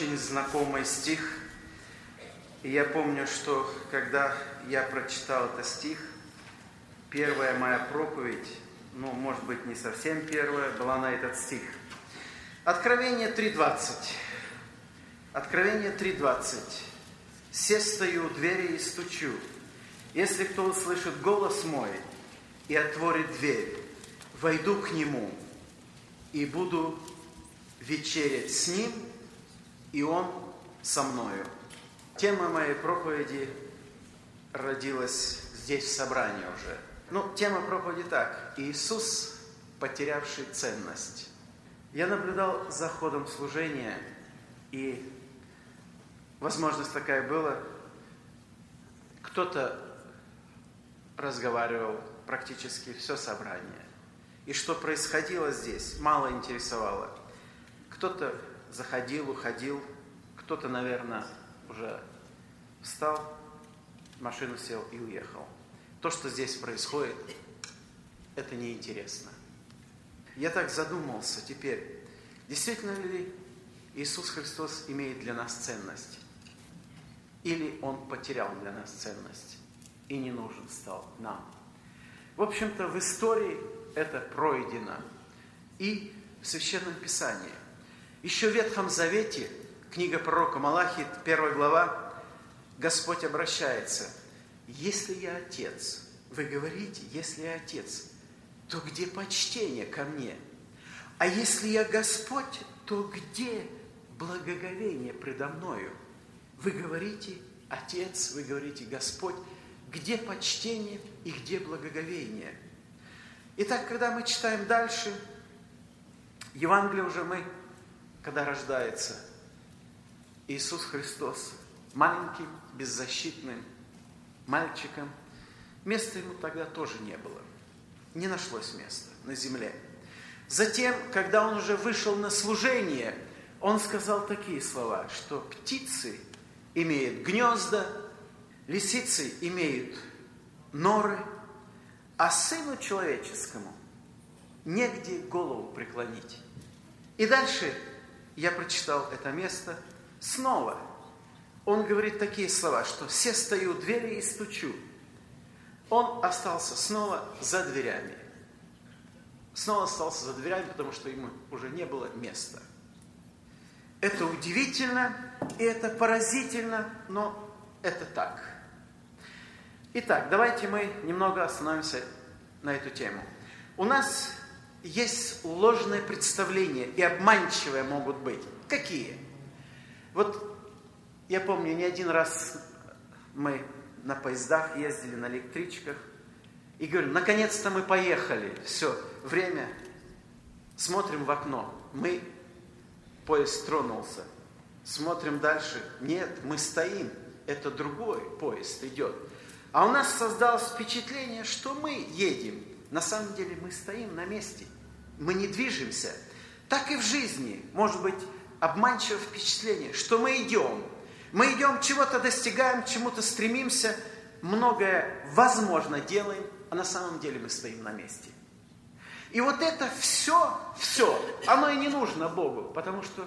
очень знакомый стих. И я помню, что когда я прочитал этот стих, первая моя проповедь, ну, может быть, не совсем первая, была на этот стих. Откровение 3.20. Откровение 3.20. «Се стою у двери и стучу. Если кто услышит голос мой и отворит дверь, войду к нему и буду вечерять с ним, и он со мною». Тема моей проповеди родилась здесь в собрании уже. Ну, тема проповеди так. Иисус, потерявший ценность. Я наблюдал за ходом служения, и возможность такая была. Кто-то разговаривал практически все собрание. И что происходило здесь, мало интересовало. Кто-то заходил, уходил, кто-то, наверное, уже встал, машину сел и уехал. То, что здесь происходит, это неинтересно. Я так задумался теперь, действительно ли Иисус Христос имеет для нас ценность? Или Он потерял для нас ценность и не нужен стал нам? В общем-то, в истории это пройдено. И в Священном Писании. Еще в Ветхом Завете, книга пророка Малахи, первая глава, Господь обращается. Если я отец, вы говорите, если я отец, то где почтение ко мне? А если я Господь, то где благоговение предо мною? Вы говорите, Отец, вы говорите, Господь, где почтение и где благоговение? Итак, когда мы читаем дальше, Евангелие уже мы, когда рождается Иисус Христос, маленьким, беззащитным мальчиком, места ему тогда тоже не было. Не нашлось места на земле. Затем, когда он уже вышел на служение, он сказал такие слова, что птицы имеют гнезда, лисицы имеют норы, а сыну человеческому негде голову преклонить. И дальше я прочитал это место снова. Он говорит такие слова, что «все стою двери и стучу». Он остался снова за дверями. Снова остался за дверями, потому что ему уже не было места. Это удивительно, и это поразительно, но это так. Итак, давайте мы немного остановимся на эту тему. У нас есть ложные представления, и обманчивые могут быть. Какие? Вот я помню, не один раз мы на поездах ездили, на электричках, и говорю, наконец-то мы поехали, все, время, смотрим в окно, мы, поезд тронулся, смотрим дальше, нет, мы стоим, это другой поезд идет. А у нас создалось впечатление, что мы едем. На самом деле мы стоим на месте, мы не движемся. Так и в жизни. Может быть обманчивое впечатление, что мы идем. Мы идем, чего-то достигаем, чему-то стремимся, многое возможно делаем, а на самом деле мы стоим на месте. И вот это все, все, оно и не нужно Богу, потому что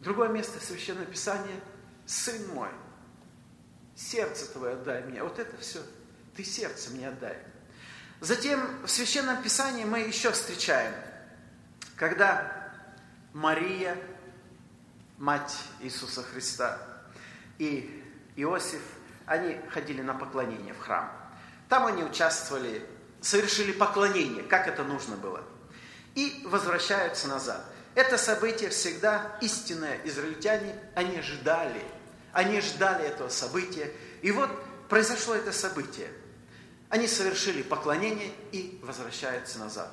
другое место Священного Писания – Сын мой, сердце твое отдай мне. Вот это все, ты сердце мне отдай. Затем в Священном Писании мы еще встречаем, когда Мария, мать Иисуса Христа, и Иосиф, они ходили на поклонение в храм. Там они участвовали, совершили поклонение, как это нужно было. И возвращаются назад. Это событие всегда истинное. Израильтяне, они ждали – они ждали этого события. И вот произошло это событие. Они совершили поклонение и возвращаются назад.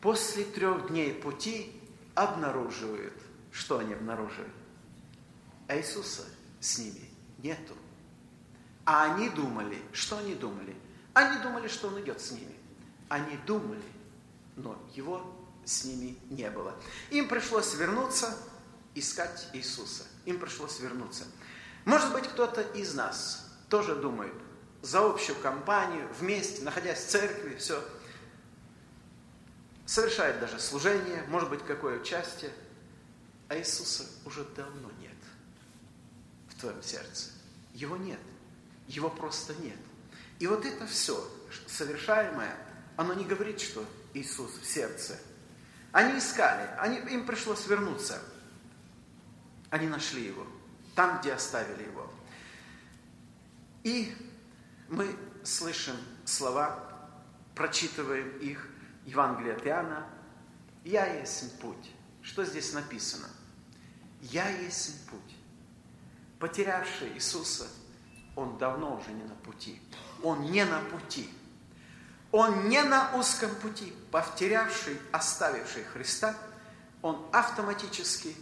После трех дней пути обнаруживают, что они обнаружили? А Иисуса с ними нету. А они думали, что они думали? Они думали, что Он идет с ними. Они думали, но Его с ними не было. Им пришлось вернуться, искать Иисуса. Им пришлось вернуться. Может быть, кто-то из нас тоже думает, за общую компанию, вместе, находясь в церкви, все. Совершает даже служение, может быть, какое участие, а Иисуса уже давно нет в твоем сердце. Его нет. Его просто нет. И вот это все совершаемое, оно не говорит, что Иисус в сердце. Они искали, они, им пришлось вернуться. Они нашли его там, где оставили его. И мы слышим слова, прочитываем их, Евангелие от Иоанна, «Я есть путь». Что здесь написано? «Я есть путь». Потерявший Иисуса, он давно уже не на пути. Он не на пути. Он не на узком пути. Потерявший, оставивший Христа, он автоматически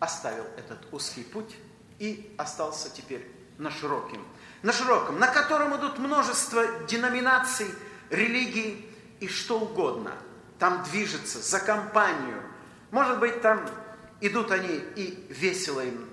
оставил этот узкий путь и остался теперь на широком, на широком, на котором идут множество деноминаций, религий и что угодно. Там движется за компанию. Может быть, там идут они и весело им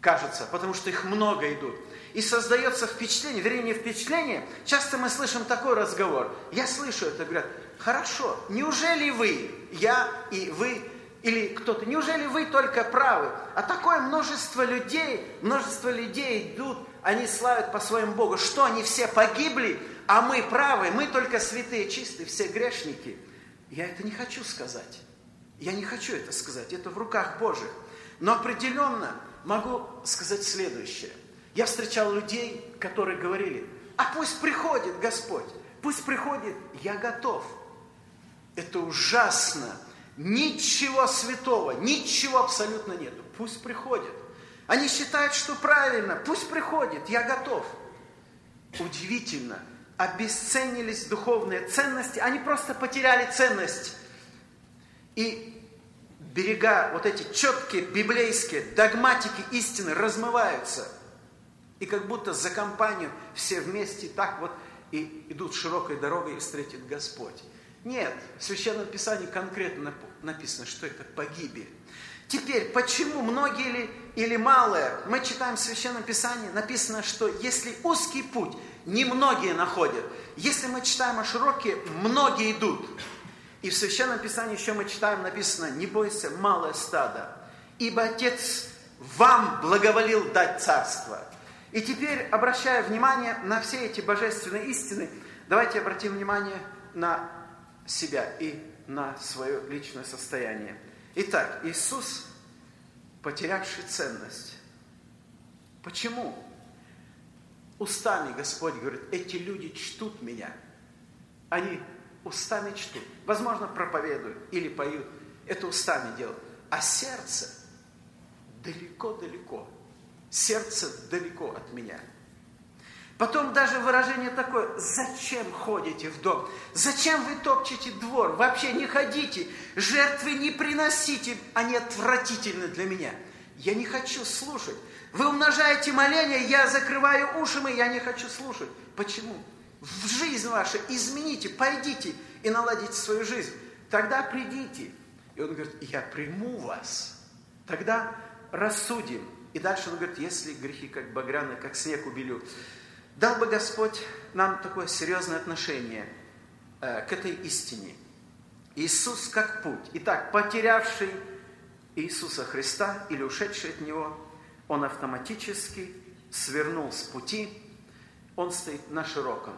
кажется, потому что их много идут. И создается впечатление, вернее, не впечатление, часто мы слышим такой разговор. Я слышу это, говорят, хорошо, неужели вы, я и вы, или кто-то, неужели вы только правы? А такое множество людей, множество людей идут, они славят по своему Богу. Что, они все погибли, а мы правы, мы только святые, чистые, все грешники. Я это не хочу сказать. Я не хочу это сказать, это в руках Божьих. Но определенно могу сказать следующее. Я встречал людей, которые говорили, а пусть приходит Господь, пусть приходит, я готов. Это ужасно. Ничего святого, ничего абсолютно нету. Пусть приходит. Они считают, что правильно, пусть приходит, я готов. Удивительно, обесценились духовные ценности, они просто потеряли ценность. И берега, вот эти четкие библейские догматики истины размываются. И как будто за компанию все вместе так вот и идут широкой дорогой и встретит Господь. Нет, в Священном Писании конкретно написано, что это погибель. Теперь, почему многие или, или малые? Мы читаем в Священном Писании, написано, что если узкий путь, немногие находят. Если мы читаем о широкие, многие идут. И в Священном Писании еще мы читаем, написано, не бойся, малое стадо, ибо Отец вам благоволил дать царство. И теперь, обращая внимание на все эти божественные истины, давайте обратим внимание на себя и на свое личное состояние. Итак, Иисус, потерявший ценность. Почему? Устами Господь говорит, эти люди чтут меня. Они устами чтут. Возможно, проповедуют или поют. Это устами делают. А сердце далеко-далеко. Сердце далеко от меня. Потом даже выражение такое, зачем ходите в дом? Зачем вы топчете двор? Вообще не ходите, жертвы не приносите, они отвратительны для меня. Я не хочу слушать. Вы умножаете моления, я закрываю уши, и я не хочу слушать. Почему? в жизнь вашу измените, пойдите и наладите свою жизнь. Тогда придите. И он говорит, я приму вас. Тогда рассудим. И дальше он говорит, если грехи как багряны, как снег убелю. Дал бы Господь нам такое серьезное отношение э, к этой истине. Иисус как путь. Итак, потерявший Иисуса Христа или ушедший от Него, он автоматически свернул с пути, он стоит на широком.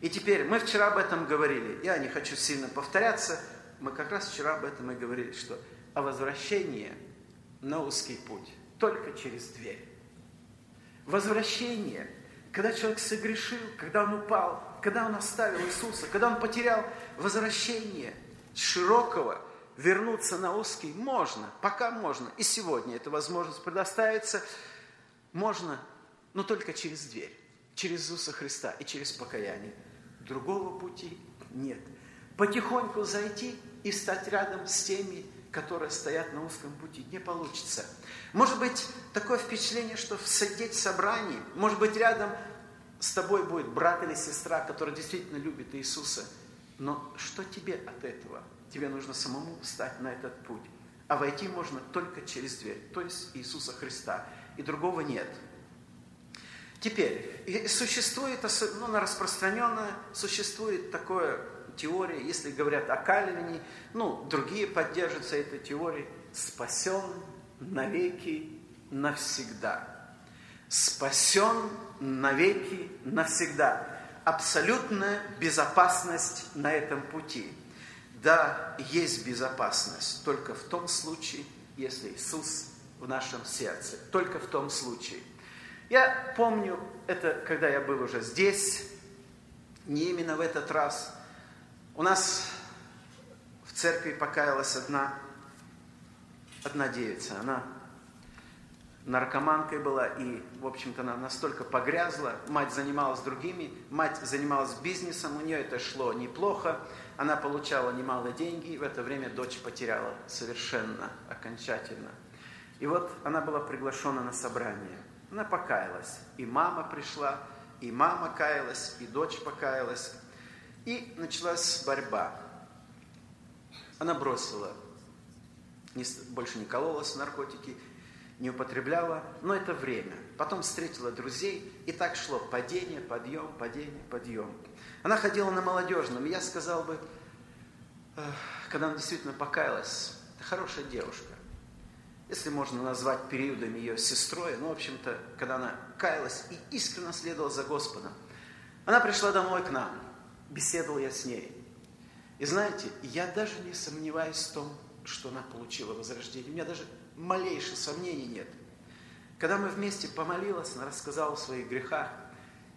И теперь, мы вчера об этом говорили, я не хочу сильно повторяться, мы как раз вчера об этом и говорили, что о возвращении на узкий путь, только через дверь. Возвращение, когда человек согрешил, когда он упал, когда он оставил Иисуса, когда он потерял возвращение широкого, вернуться на узкий, можно, пока можно, и сегодня эта возможность предоставится, можно, но только через дверь через Иисуса Христа и через покаяние. Другого пути нет. Потихоньку зайти и стать рядом с теми, которые стоят на узком пути, не получится. Может быть, такое впечатление, что сидеть в собрании, может быть, рядом с тобой будет брат или сестра, который действительно любит Иисуса. Но что тебе от этого? Тебе нужно самому встать на этот путь. А войти можно только через дверь, то есть Иисуса Христа. И другого нет. Теперь, существует, ну, распространенное, существует такое теория, если говорят о Кальвине, ну, другие поддерживаются этой теорией, спасен навеки навсегда. Спасен навеки навсегда. Абсолютная безопасность на этом пути. Да, есть безопасность только в том случае, если Иисус в нашем сердце. Только в том случае. Я помню это, когда я был уже здесь, не именно в этот раз. У нас в церкви покаялась одна, одна девица. Она наркоманкой была, и, в общем-то, она настолько погрязла. Мать занималась другими, мать занималась бизнесом, у нее это шло неплохо. Она получала немало деньги, и в это время дочь потеряла совершенно, окончательно. И вот она была приглашена на собрание. Она покаялась. И мама пришла, и мама каялась, и дочь покаялась. И началась борьба. Она бросила, больше не кололась наркотики, не употребляла, но это время. Потом встретила друзей, и так шло падение, подъем, падение, подъем. Она ходила на молодежном, и я сказал бы, когда она действительно покаялась, это хорошая девушка. Если можно назвать периодом ее сестрой, ну, в общем-то, когда она каялась и искренне следовала за Господом. Она пришла домой к нам, беседовал я с ней. И знаете, я даже не сомневаюсь в том, что она получила возрождение. У меня даже малейших сомнений нет. Когда мы вместе помолилась, она рассказала о своих грехах,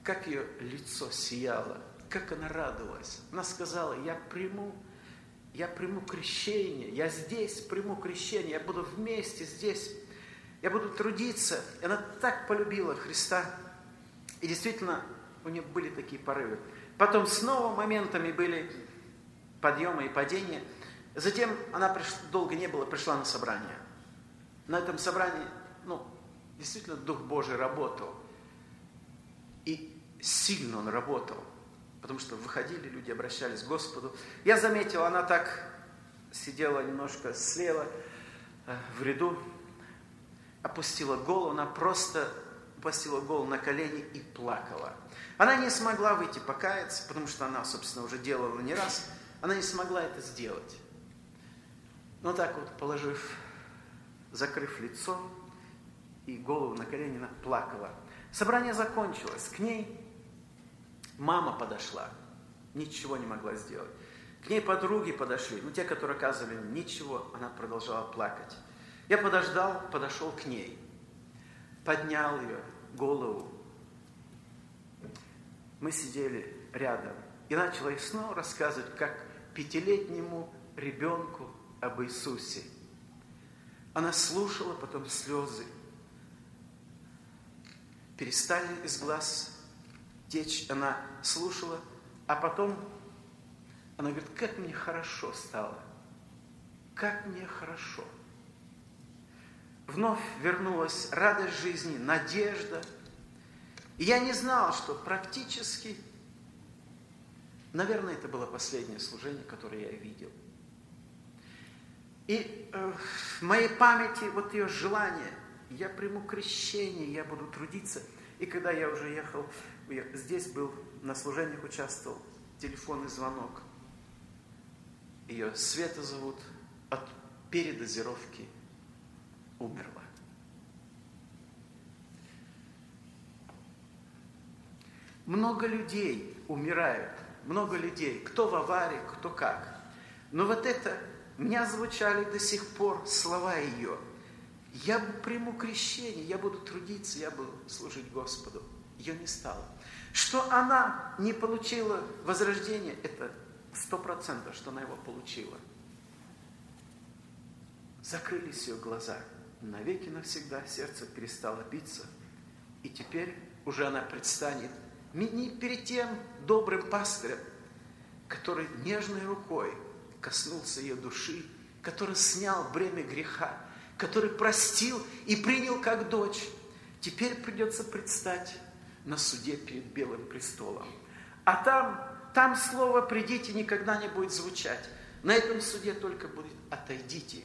как ее лицо сияло, как она радовалась. Она сказала, я приму, я приму крещение, я здесь приму крещение, я буду вместе здесь, я буду трудиться. И она так полюбила Христа. И действительно, у нее были такие порывы. Потом снова моментами были подъемы и падения. Затем она приш... долго не было, пришла на собрание. На этом собрании, ну, действительно Дух Божий работал. И сильно Он работал. Потому что выходили люди, обращались к Господу. Я заметил, она так сидела немножко слева э, в ряду, опустила голову, она просто опустила голову на колени и плакала. Она не смогла выйти покаяться, потому что она, собственно, уже делала не раз. Она не смогла это сделать. Но так вот, положив, закрыв лицо и голову на колени, плакала. Собрание закончилось. К ней мама подошла, ничего не могла сделать. К ней подруги подошли, ну те, которые оказывали ничего, она продолжала плакать. Я подождал, подошел к ней, поднял ее голову. Мы сидели рядом и начала ей снова рассказывать, как пятилетнему ребенку об Иисусе. Она слушала, потом слезы перестали из глаз течь. Она слушала, а потом она говорит, как мне хорошо стало, как мне хорошо – вновь вернулась радость жизни, надежда. И я не знал, что практически, наверное, это было последнее служение, которое я видел. И э, в моей памяти вот ее желание, я приму крещение, я буду трудиться. И когда я уже ехал, я здесь был, на служениях участвовал, телефонный звонок. Ее Света зовут от передозировки – умерла. Много людей умирают, много людей, кто в аварии, кто как. Но вот это, меня звучали до сих пор слова ее. Я приму крещение, я буду трудиться, я буду служить Господу. Ее не стало. Что она не получила возрождение, это сто процентов, что она его получила. Закрылись ее глаза – навеки навсегда сердце перестало биться, и теперь уже она предстанет не перед тем добрым пастырем, который нежной рукой коснулся ее души, который снял бремя греха, который простил и принял как дочь. Теперь придется предстать на суде перед Белым престолом. А там, там слово «придите» никогда не будет звучать. На этом суде только будет «отойдите».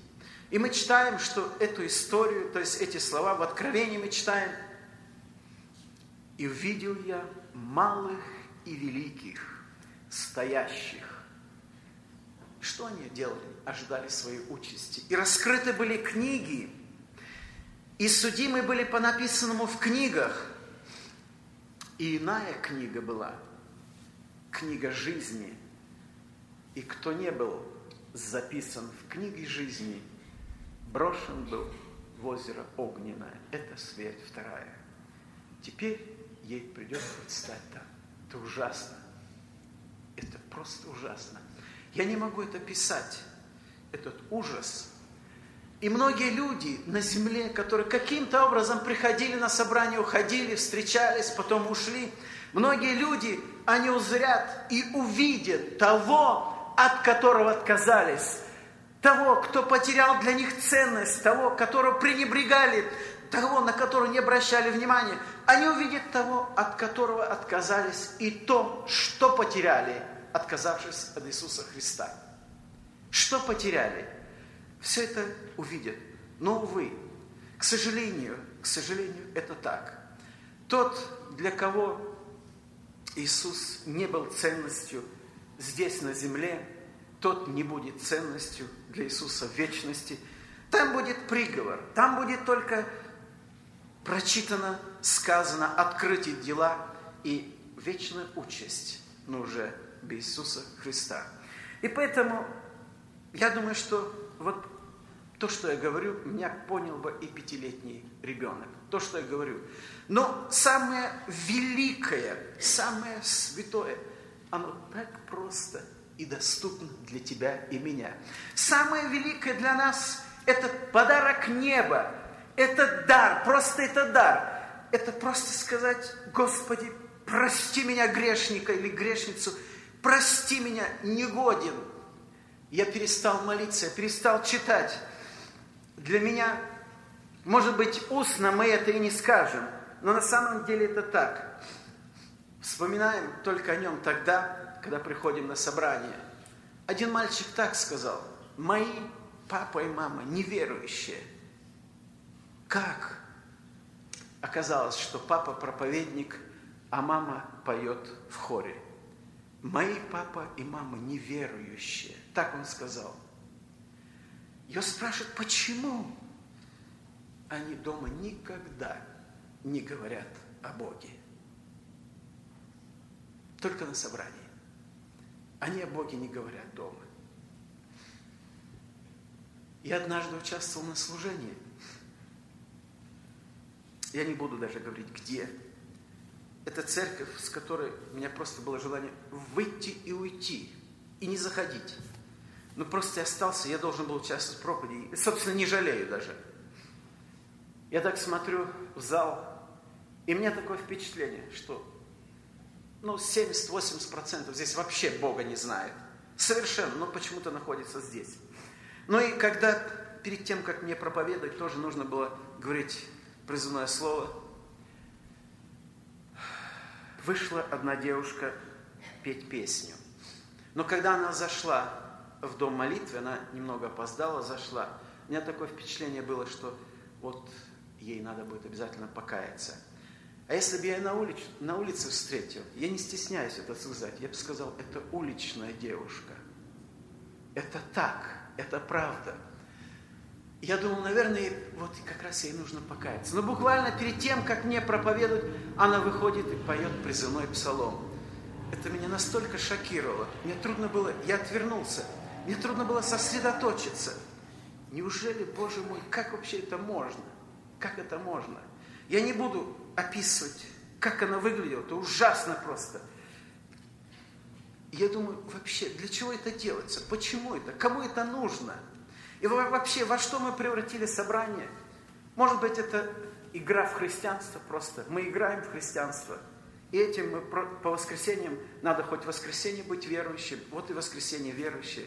И мы читаем, что эту историю, то есть эти слова в Откровении мы читаем. «И увидел я малых и великих, стоящих Что они делали? Ожидали своей участи. И раскрыты были книги, и судимы были по написанному в книгах. И иная книга была, книга жизни. И кто не был записан в книге жизни, брошен был в озеро огненное. Это смерть вторая. Теперь ей придется предстать там. Это ужасно. Это просто ужасно. Я не могу это писать. Этот ужас. И многие люди на земле, которые каким-то образом приходили на собрание, уходили, встречались, потом ушли, многие люди, они узрят и увидят того, от которого отказались, того, кто потерял для них ценность, того, которого пренебрегали, того, на которого не обращали внимания. Они увидят того, от которого отказались, и то, что потеряли, отказавшись от Иисуса Христа. Что потеряли? Все это увидят. Но, увы, к сожалению, к сожалению, это так. Тот, для кого Иисус не был ценностью здесь, на земле, тот не будет ценностью для Иисуса в вечности. Там будет приговор, там будет только прочитано, сказано, открыты дела и вечная участь, но уже без Иисуса Христа. И поэтому я думаю, что вот то, что я говорю, меня понял бы и пятилетний ребенок. То, что я говорю. Но самое великое, самое святое, оно так просто и доступно для тебя и меня. Самое великое для нас – это подарок неба, это дар, просто это дар. Это просто сказать, Господи, прости меня грешника или грешницу, прости меня негоден. Я перестал молиться, я перестал читать. Для меня, может быть, устно мы это и не скажем, но на самом деле это так. Вспоминаем только о нем тогда, когда приходим на собрание. Один мальчик так сказал, мои папа и мама неверующие – как оказалось, что папа проповедник, а мама поет в хоре? Мои папа и мама неверующие. Так он сказал. Ее спрашивают, почему? Они дома никогда не говорят о Боге. Только на собрании. Они о Боге не говорят дома. Я однажды участвовал на служении – я не буду даже говорить, где. Это церковь, с которой у меня просто было желание выйти и уйти, и не заходить. Ну, просто я остался, я должен был участвовать в проповеди. И, собственно, не жалею даже. Я так смотрю в зал, и у меня такое впечатление, что ну, 70-80% здесь вообще Бога не знает. Совершенно, но почему-то находится здесь. Ну и когда перед тем, как мне проповедовать, тоже нужно было говорить призывное слово. Вышла одна девушка петь песню. Но когда она зашла в дом молитвы, она немного опоздала, зашла. У меня такое впечатление было, что вот ей надо будет обязательно покаяться. А если бы я на, улиц, на улице встретил, я не стесняюсь это сказать, я бы сказал, это уличная девушка. Это так, это правда. Я думал, наверное, вот как раз ей нужно покаяться. Но буквально перед тем, как мне проповедуют, она выходит и поет призывной псалом. Это меня настолько шокировало. Мне трудно было, я отвернулся. Мне трудно было сосредоточиться. Неужели, Боже мой, как вообще это можно? Как это можно? Я не буду описывать, как она выглядела. Это ужасно просто. Я думаю, вообще, для чего это делается? Почему это? Кому это нужно? И вообще, во что мы превратили собрание? Может быть, это игра в христианство просто. Мы играем в христианство. И этим мы по воскресеньям, надо хоть в воскресенье быть верующим, вот и воскресенье верующие.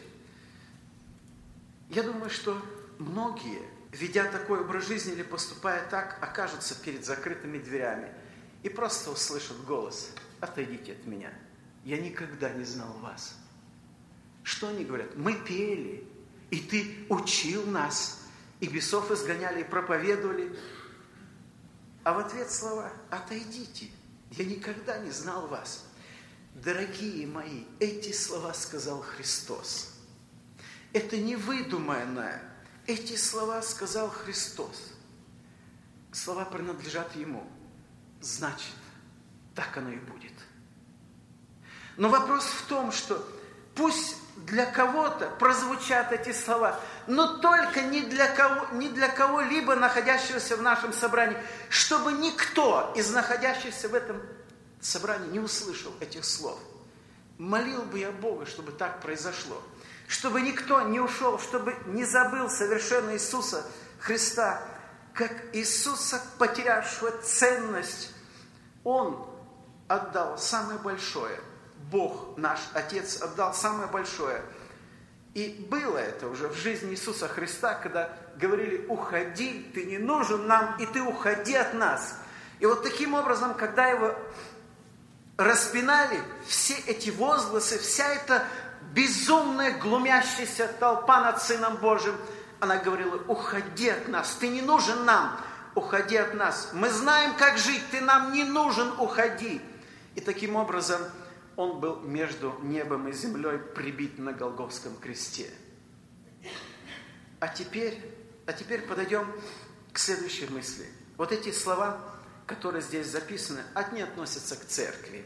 Я думаю, что многие, ведя такой образ жизни или поступая так, окажутся перед закрытыми дверями и просто услышат голос «Отойдите от меня, я никогда не знал вас». Что они говорят? Мы пели, и ты учил нас, и бесов изгоняли, и проповедовали. А в ответ слова «Отойдите, я никогда не знал вас». Дорогие мои, эти слова сказал Христос. Это не выдуманное. Эти слова сказал Христос. Слова принадлежат Ему. Значит, так оно и будет. Но вопрос в том, что пусть для кого-то прозвучат эти слова, но только не для, кого, не для кого-либо находящегося в нашем собрании, чтобы никто из находящихся в этом собрании не услышал этих слов. Молил бы я Бога, чтобы так произошло. Чтобы никто не ушел, чтобы не забыл совершенно Иисуса Христа, как Иисуса, потерявшего ценность. Он отдал самое большое. Бог, наш Отец, отдал самое большое. И было это уже в жизни Иисуса Христа, когда говорили, уходи, ты не нужен нам, и ты уходи от нас. И вот таким образом, когда его распинали, все эти возгласы, вся эта безумная, глумящаяся толпа над Сыном Божьим, она говорила, уходи от нас, ты не нужен нам, уходи от нас. Мы знаем, как жить, ты нам не нужен, уходи. И таким образом он был между небом и землей прибит на Голговском кресте. А теперь, а теперь подойдем к следующей мысли. Вот эти слова которые здесь записаны, они относятся к церкви.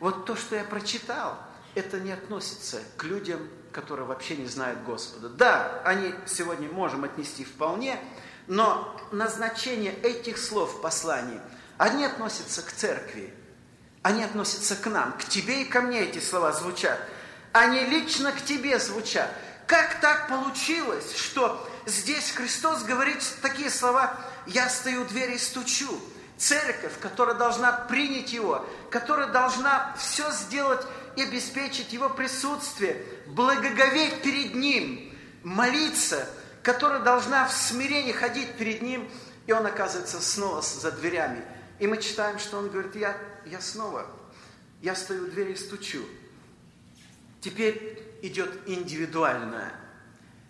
Вот то, что я прочитал, это не относится к людям, которые вообще не знают Господа. Да, они сегодня можем отнести вполне, но назначение этих слов в послании, они относятся к церкви, они относятся к нам, к тебе и ко мне эти слова звучат. Они лично к тебе звучат. Как так получилось, что здесь Христос говорит такие слова «Я стою у двери и стучу»? церковь, которая должна принять Его, которая должна все сделать и обеспечить Его присутствие, благоговеть перед Ним, молиться, которая должна в смирении ходить перед Ним, и Он оказывается снова за дверями. И мы читаем, что Он говорит, я, я снова, я стою у двери и стучу. Теперь идет индивидуальное.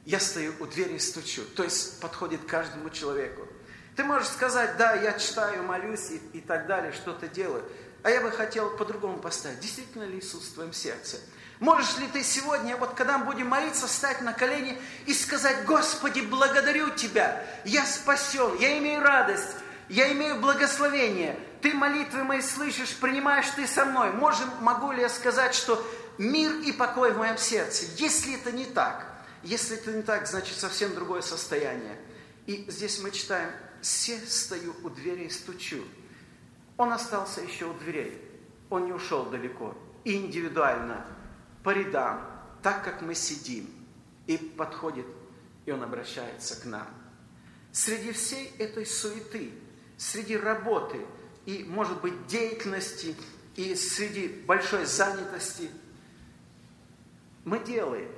Я стою у двери и стучу. То есть подходит каждому человеку. Ты можешь сказать, да, я читаю, молюсь и, и так далее, что-то делаю. А я бы хотел по-другому поставить. Действительно ли Иисус в твоем сердце? Можешь ли ты сегодня, вот когда мы будем молиться, встать на колени и сказать, Господи, благодарю Тебя, я спасен, я имею радость, я имею благословение, Ты молитвы мои слышишь, принимаешь Ты со мной. Можем, могу ли я сказать, что мир и покой в моем сердце? Если это не так, если это не так, значит совсем другое состояние. И здесь мы читаем, все стою у двери и стучу. Он остался еще у дверей. Он не ушел далеко. Индивидуально, по рядам, так как мы сидим. И подходит, и он обращается к нам. Среди всей этой суеты, среди работы и, может быть, деятельности, и среди большой занятости, мы делаем.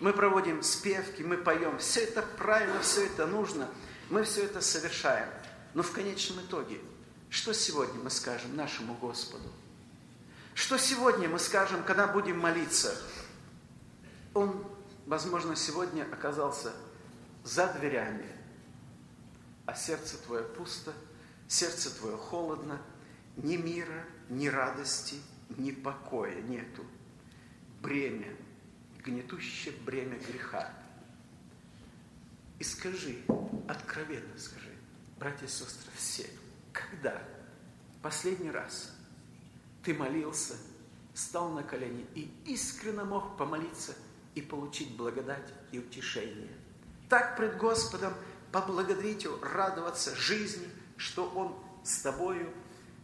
Мы проводим спевки, мы поем. Все это правильно, все это нужно – мы все это совершаем. Но в конечном итоге, что сегодня мы скажем нашему Господу? Что сегодня мы скажем, когда будем молиться? Он, возможно, сегодня оказался за дверями, а сердце твое пусто, сердце твое холодно, ни мира, ни радости, ни покоя нету. Бремя, гнетущее бремя греха – и скажи, откровенно скажи, братья и сестры, все, когда последний раз ты молился, стал на колени и искренне мог помолиться и получить благодать и утешение. Так пред Господом поблагодарить Его, радоваться жизни, что Он с тобою,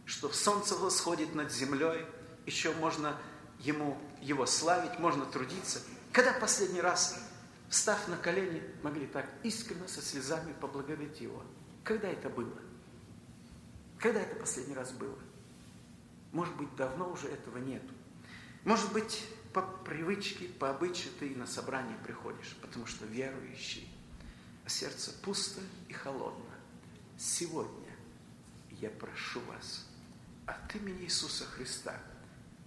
что солнце восходит над землей, еще можно Ему, Его славить, можно трудиться. Когда последний раз встав на колени, могли так искренне со слезами поблагодарить Его. Когда это было? Когда это последний раз было? Может быть, давно уже этого нету. Может быть, по привычке, по обычаю ты на собрание приходишь, потому что верующий, а сердце пусто и холодно. Сегодня я прошу вас от имени Иисуса Христа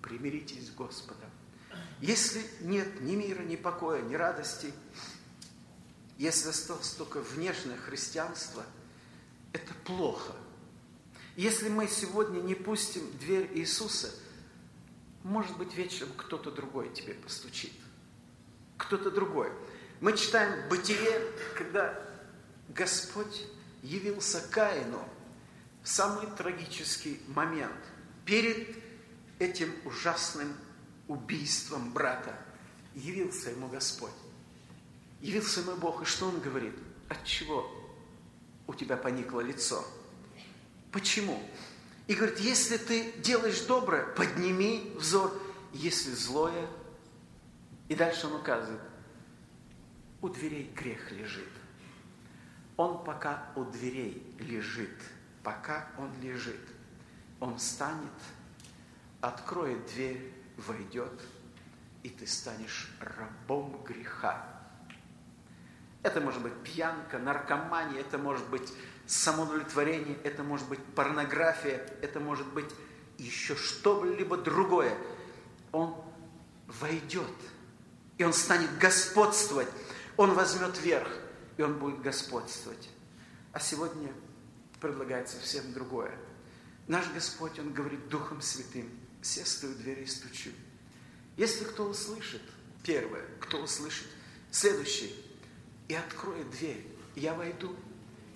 примиритесь с Господом если нет ни мира, ни покоя, ни радости, если осталось только внешнее христианство, это плохо. Если мы сегодня не пустим дверь Иисуса, может быть, вечером кто-то другой тебе постучит. Кто-то другой. Мы читаем Бытие, когда Господь явился Каину в самый трагический момент перед этим ужасным убийством брата. Явился ему Господь. Явился ему Бог, и что он говорит? От чего у тебя поникло лицо? Почему? И говорит, если ты делаешь доброе, подними взор, если злое. И дальше он указывает, у дверей грех лежит. Он пока у дверей лежит, пока он лежит, он встанет, откроет дверь, войдет, и ты станешь рабом греха. Это может быть пьянка, наркомания, это может быть самоудовлетворение, это может быть порнография, это может быть еще что-либо другое. Он войдет, и он станет господствовать, он возьмет верх, и он будет господствовать. А сегодня предлагает совсем другое. Наш Господь, Он говорит Духом Святым, все стою двери и стучу. Если кто услышит, первое, кто услышит, следующий, и откроет дверь, я войду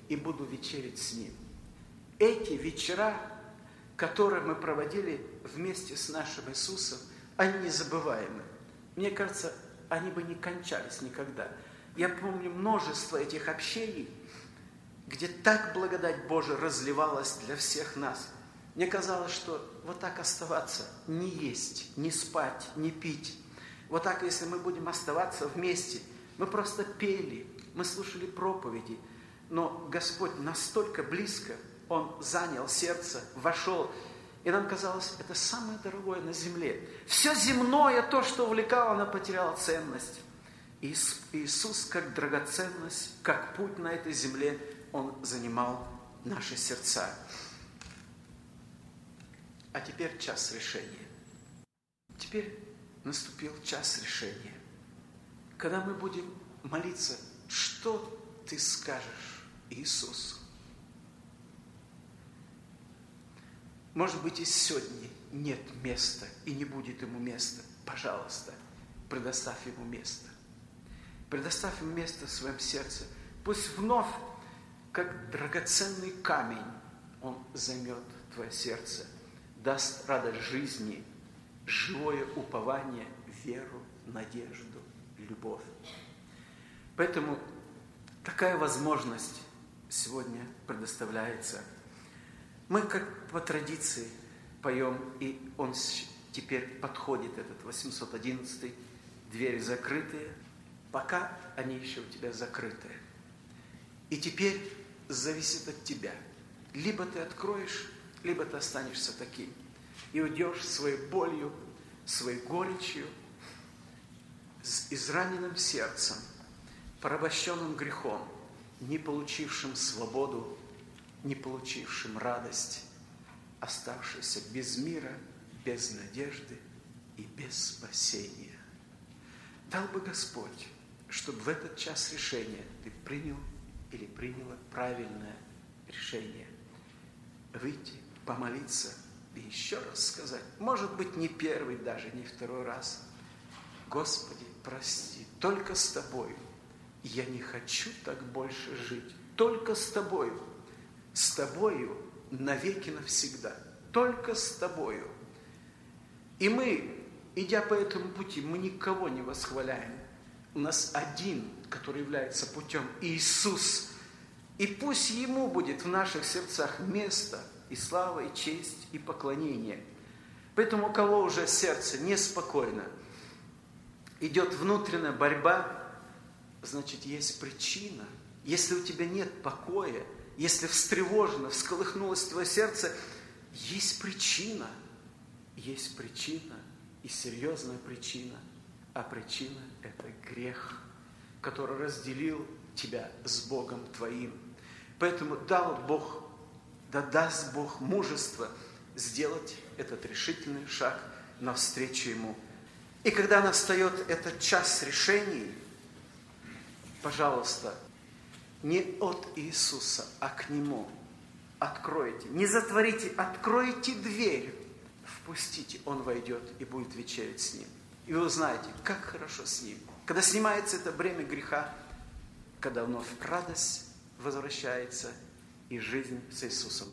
и буду вечерить с ним. Эти вечера, которые мы проводили вместе с нашим Иисусом, они незабываемы. Мне кажется, они бы не кончались никогда. Я помню множество этих общений, где так благодать Божия разливалась для всех нас. Мне казалось, что вот так оставаться, не есть, не спать, не пить. Вот так, если мы будем оставаться вместе, мы просто пели, мы слушали проповеди, но Господь настолько близко, Он занял сердце, вошел, и нам казалось, это самое дорогое на земле. Все земное, то, что увлекало, оно потеряло ценность. Иисус, как драгоценность, как путь на этой земле, Он занимал наши сердца. А теперь час решения. Теперь наступил час решения. Когда мы будем молиться, что ты скажешь Иисусу? Может быть, и сегодня нет места и не будет ему места. Пожалуйста, предоставь ему место. Предоставь ему место в своем сердце. Пусть вновь, как драгоценный камень, он займет твое сердце, даст радость жизни, живое упование, веру, надежду, любовь. Поэтому такая возможность сегодня предоставляется. Мы, как по традиции, поем, и он теперь подходит, этот 811 двери закрытые, пока они еще у тебя закрыты. И теперь зависит от тебя. Либо ты откроешь, либо ты останешься таким. И уйдешь своей болью, своей горечью, с израненным сердцем, порабощенным грехом, не получившим свободу, не получившим радость, оставшийся без мира, без надежды и без спасения. Дал бы Господь, чтобы в этот час решения ты принял или приняла правильное решение. Выйти, помолиться и еще раз сказать, может быть, не первый даже, не второй раз. Господи, прости, только с Тобою. Я не хочу так больше жить. Только с Тобою. С Тобою навеки навсегда. Только с Тобою. И мы, идя по этому пути, мы никого не восхваляем у нас один, который является путем Иисус. И пусть Ему будет в наших сердцах место и слава, и честь, и поклонение. Поэтому у кого уже сердце неспокойно, идет внутренняя борьба, значит, есть причина. Если у тебя нет покоя, если встревожено, всколыхнулось твое сердце, есть причина. Есть причина и серьезная причина – а причина – это грех, который разделил тебя с Богом твоим. Поэтому дал Бог, да даст Бог мужество сделать этот решительный шаг навстречу Ему. И когда настает этот час решений, пожалуйста, не от Иисуса, а к Нему откройте. Не затворите, откройте дверь, впустите, Он войдет и будет вечерять с Ним. И вы узнаете, как хорошо с Ним, когда снимается это бремя греха, когда вновь радость возвращается и жизнь с Иисусом.